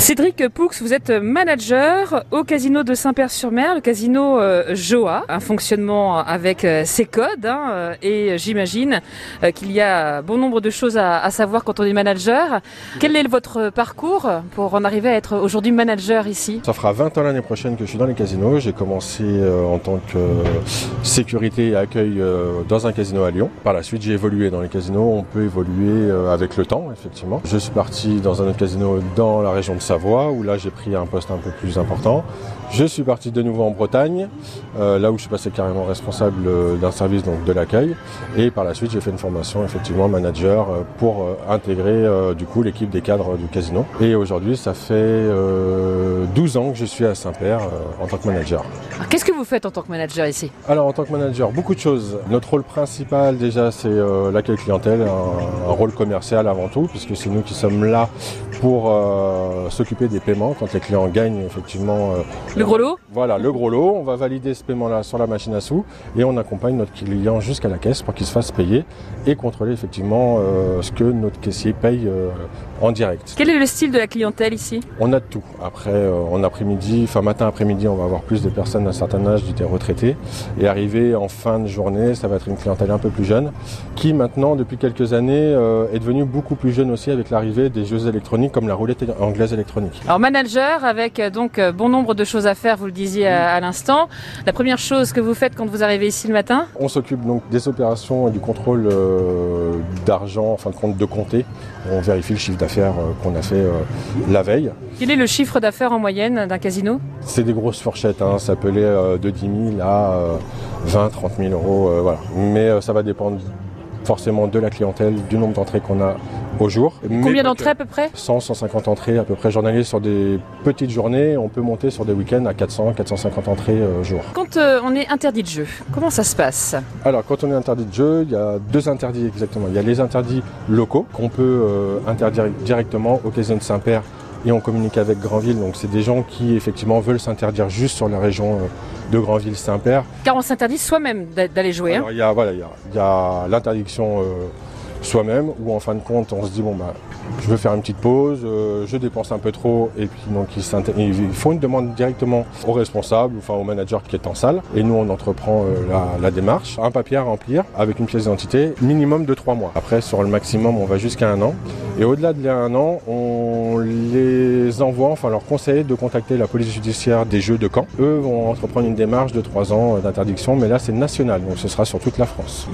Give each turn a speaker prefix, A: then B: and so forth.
A: Cédric Poux, vous êtes manager au casino de Saint-Père-sur-Mer, le casino euh, Joa, un fonctionnement avec euh, ses codes hein, euh, et j'imagine qu'il y a bon nombre de choses à, savoir quand on est manager. Quel est votre parcours pour en arriver à être aujourd'hui manager ici?
B: Ça fera 20 ans l'année prochaine que je suis dans les casinos. J'ai commencé en tant que sécurité et accueil dans un casino à Lyon. Par la suite, j'ai évolué dans les casinos. On peut évoluer avec le temps, effectivement. Je suis parti dans un autre casino dans la région de Savoie, où là j'ai pris un poste un peu plus important. Je suis parti de nouveau en Bretagne, euh, là où je suis passé carrément responsable euh, d'un service donc, de l'accueil. Et par la suite, j'ai fait une formation effectivement manager euh, pour intégrer du coup l'équipe des cadres du casino. Et aujourd'hui, ça fait 12 ans que je suis à Saint-Père en tant que manager.
A: Qu'est-ce que vous faites en tant que manager ici?
B: Alors en tant que manager, beaucoup de choses. Notre rôle principal déjà, c'est l'accueil clientèle, un, rôle commercial avant tout, puisque c'est nous qui sommes là pour s'occuper des paiements quand les clients gagnent effectivement
A: le gros lot
B: Voilà, le gros lot. On va valider ce paiement-là sur la machine à sous et on accompagne notre client jusqu'à la caisse pour qu'il se fasse payer et contrôler effectivement euh, ce que notre caissier paye euh, en direct.
A: Quel est le style de la clientèle ici?
B: On a de tout. Après, euh, en après-midi, enfin matin après-midi, on va avoir plus de personnes d'un certain âge, des retraités. Et arrivé en fin de journée, ça va être une clientèle un peu plus jeune, qui maintenant, depuis quelques années, est devenue beaucoup plus jeune aussi avec l'arrivée des jeux électroniques comme la roulette anglaise électronique.
A: Alors manager avec donc bon nombre de choses à faire, vous le disiez à, l'instant. La première chose que vous faites quand vous arrivez ici le matin?
B: On s'occupe donc des opérations et du contrôle euh, d'argent, en fin de compte de compter. On vérifie le chiffre d'affaires euh, qu'on a fait euh, la veille.
A: Quel est le chiffre d'affaires en moyenne d'un casino?
B: C'est des grosses fourchettes, hein. ça peut aller de 10 000 à 20, 30 000 euros. voilà. Mais ça va dépendre forcément de la clientèle, du nombre d'entrées qu'on a au jour.
A: Combien d'entrées à peu près?
B: 100, 150 entrées à peu près journaliers sur des petites journées. On peut monter sur des week-ends à 400, 450 entrées au jour.
A: Quand euh, on est interdit de jeu, comment ça se passe?
B: Alors quand on est interdit de jeu, il y a deux interdits exactement. Il y a les interdits locaux qu'on peut euh, interdire directement au Casino de Saint-Père et on communique avec Granville. Donc c'est des gens qui effectivement veulent s'interdire juste sur la région euh, de Granville-Saint-Père.
A: Car on s'interdit soi-même d'aller jouer.
B: Hein. il y a, voilà, il y a, l'interdiction soi-même, ou en fin de compte, on se dit, bon, bah, je veux faire une petite pause, euh, je dépense un peu trop, et puis donc ils, font une demande directement au responsable, enfin au manager qui est en salle, et nous on entreprend euh, la, démarche, un papier à remplir avec une pièce d'identité, minimum de trois mois. Après, sur le maximum, on va jusqu'à un an, et au-delà de un an, on les envoie, enfin leur conseille de contacter la police judiciaire des Jeux de Caen. Eux vont entreprendre une démarche de trois ans d'interdiction, mais là c'est national, donc ce sera sur toute la France.